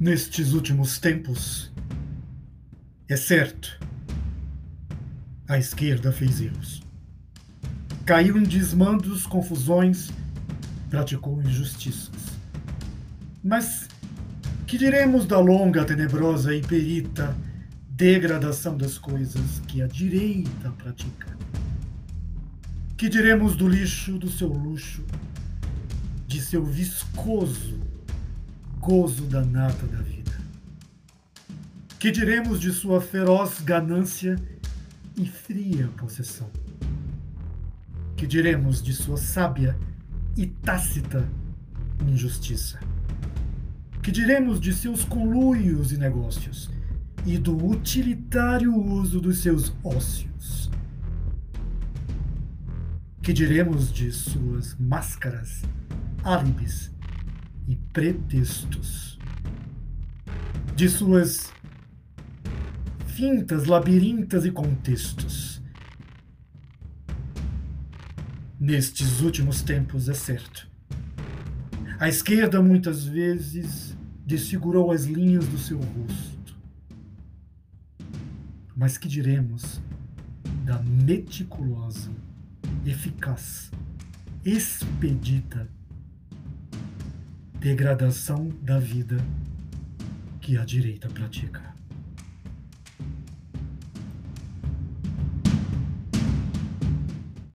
Nestes últimos tempos, é certo, a esquerda fez erros. Caiu em desmandos, confusões, praticou injustiças. Mas que diremos da longa, tenebrosa e perita degradação das coisas que a direita pratica? Que diremos do lixo do seu luxo, de seu viscoso gozo da nata da vida? Que diremos de sua feroz ganância e fria possessão? Que diremos de sua sábia e tácita injustiça? Que diremos de seus conluios e negócios e do utilitário uso dos seus ócios? Que diremos de suas máscaras, álibis e pretextos? De suas fintas, labirintas e contextos? Nestes últimos tempos, é certo. A esquerda muitas vezes desfigurou as linhas do seu rosto. Mas que diremos da meticulosa, eficaz, expedita degradação da vida que a direita pratica?